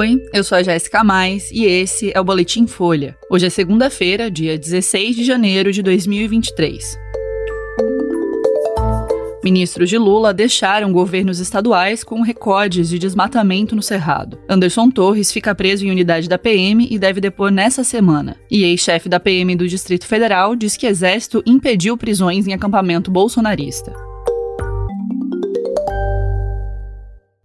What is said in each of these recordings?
Oi, eu sou a Jéssica Mais e esse é o Boletim Folha. Hoje é segunda-feira, dia 16 de janeiro de 2023. Ministros de Lula deixaram governos estaduais com recordes de desmatamento no Cerrado. Anderson Torres fica preso em unidade da PM e deve depor nessa semana. E ex-chefe da PM do Distrito Federal diz que Exército impediu prisões em acampamento bolsonarista.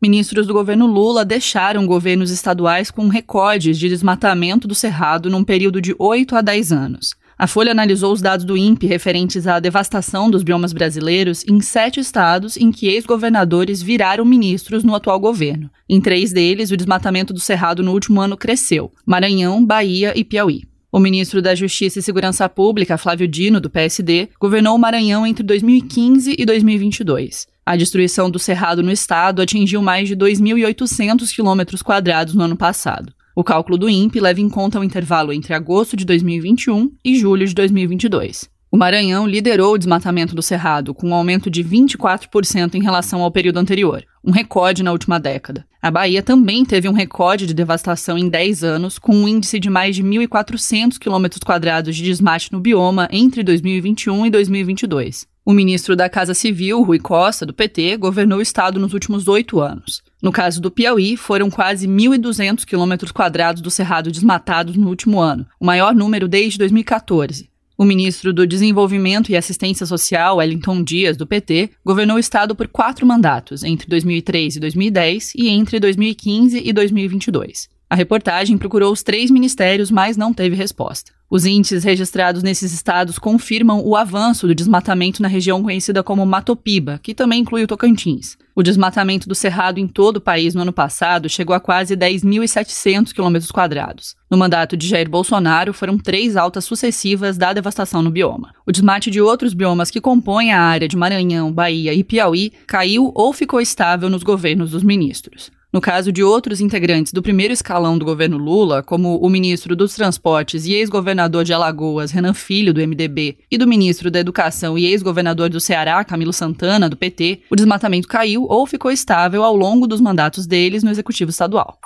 Ministros do governo Lula deixaram governos estaduais com recordes de desmatamento do Cerrado num período de 8 a 10 anos. A Folha analisou os dados do INPE referentes à devastação dos biomas brasileiros em sete estados em que ex-governadores viraram ministros no atual governo. Em três deles, o desmatamento do Cerrado no último ano cresceu: Maranhão, Bahia e Piauí. O ministro da Justiça e Segurança Pública, Flávio Dino, do PSD, governou o Maranhão entre 2015 e 2022. A destruição do cerrado no estado atingiu mais de 2.800 quilômetros quadrados no ano passado. O cálculo do INPE leva em conta o intervalo entre agosto de 2021 e julho de 2022. O Maranhão liderou o desmatamento do cerrado, com um aumento de 24% em relação ao período anterior, um recorde na última década. A Bahia também teve um recorde de devastação em 10 anos, com um índice de mais de 1.400 km de desmate no bioma entre 2021 e 2022. O ministro da Casa Civil, Rui Costa, do PT, governou o estado nos últimos oito anos. No caso do Piauí, foram quase 1.200 quilômetros quadrados do cerrado desmatados no último ano, o maior número desde 2014. O ministro do Desenvolvimento e Assistência Social, Wellington Dias, do PT, governou o estado por quatro mandatos, entre 2003 e 2010 e entre 2015 e 2022. A reportagem procurou os três ministérios, mas não teve resposta. Os índices registrados nesses estados confirmam o avanço do desmatamento na região conhecida como Matopiba, que também inclui o Tocantins. O desmatamento do cerrado em todo o país no ano passado chegou a quase 10.700 km. No mandato de Jair Bolsonaro, foram três altas sucessivas da devastação no bioma. O desmate de outros biomas que compõem a área de Maranhão, Bahia e Piauí caiu ou ficou estável nos governos dos ministros. No caso de outros integrantes do primeiro escalão do governo Lula, como o ministro dos Transportes e ex-governador de Alagoas, Renan Filho, do MDB, e do ministro da Educação e ex-governador do Ceará, Camilo Santana, do PT, o desmatamento caiu ou ficou estável ao longo dos mandatos deles no executivo estadual.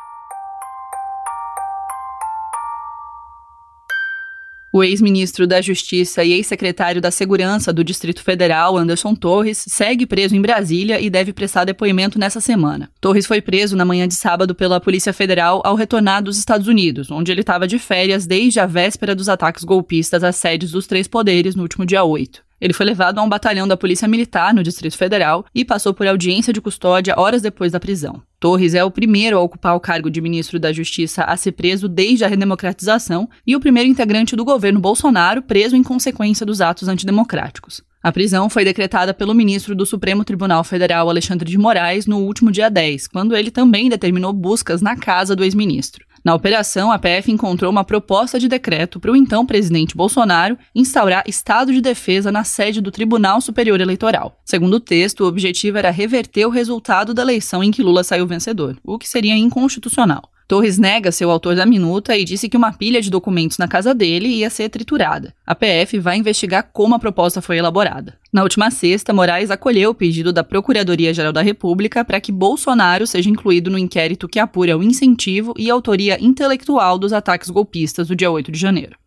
O ex-ministro da Justiça e ex-secretário da Segurança do Distrito Federal, Anderson Torres, segue preso em Brasília e deve prestar depoimento nessa semana. Torres foi preso na manhã de sábado pela Polícia Federal ao retornar dos Estados Unidos, onde ele estava de férias desde a véspera dos ataques golpistas às sedes dos três poderes no último dia 8. Ele foi levado a um batalhão da Polícia Militar no Distrito Federal e passou por audiência de custódia horas depois da prisão. Torres é o primeiro a ocupar o cargo de ministro da Justiça a ser preso desde a redemocratização e o primeiro integrante do governo Bolsonaro preso em consequência dos atos antidemocráticos. A prisão foi decretada pelo ministro do Supremo Tribunal Federal, Alexandre de Moraes, no último dia 10, quando ele também determinou buscas na casa do ex-ministro. Na operação, a PF encontrou uma proposta de decreto para o então presidente Bolsonaro instaurar estado de defesa na sede do Tribunal Superior Eleitoral. Segundo o texto, o objetivo era reverter o resultado da eleição em que Lula saiu vencedor, o que seria inconstitucional. Torres nega ser o autor da minuta e disse que uma pilha de documentos na casa dele ia ser triturada. A PF vai investigar como a proposta foi elaborada. Na última sexta, Moraes acolheu o pedido da Procuradoria-Geral da República para que Bolsonaro seja incluído no inquérito que apura o incentivo e autoria intelectual dos ataques golpistas do dia 8 de janeiro.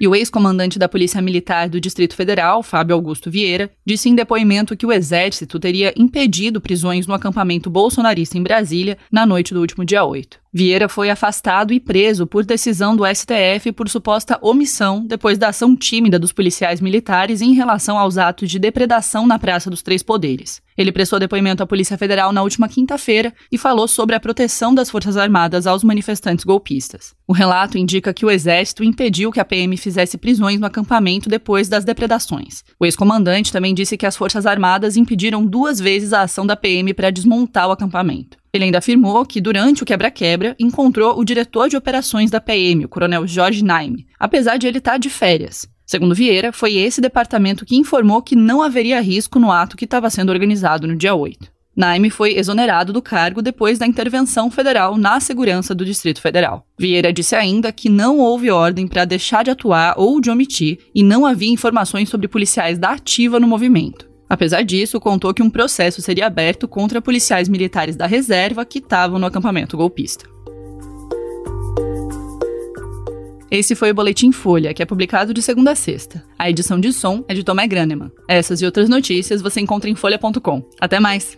E o ex-comandante da Polícia Militar do Distrito Federal, Fábio Augusto Vieira, disse em depoimento que o Exército teria impedido prisões no acampamento bolsonarista em Brasília na noite do último dia 8. Vieira foi afastado e preso por decisão do STF por suposta omissão depois da ação tímida dos policiais militares em relação aos atos de depredação na Praça dos Três Poderes. Ele prestou depoimento à Polícia Federal na última quinta-feira e falou sobre a proteção das Forças Armadas aos manifestantes golpistas. O relato indica que o Exército impediu que a PM fizesse prisões no acampamento depois das depredações. O ex-comandante também disse que as Forças Armadas impediram duas vezes a ação da PM para desmontar o acampamento. Ele ainda afirmou que, durante o quebra-quebra, encontrou o diretor de operações da PM, o coronel Jorge Naime, apesar de ele estar de férias. Segundo Vieira, foi esse departamento que informou que não haveria risco no ato que estava sendo organizado no dia 8. Naime foi exonerado do cargo depois da intervenção federal na segurança do Distrito Federal. Vieira disse ainda que não houve ordem para deixar de atuar ou de omitir e não havia informações sobre policiais da ativa no movimento. Apesar disso, contou que um processo seria aberto contra policiais militares da reserva que estavam no acampamento golpista. Esse foi o Boletim Folha, que é publicado de segunda a sexta. A edição de som é de Tomé Graneman. Essas e outras notícias você encontra em folha.com. Até mais!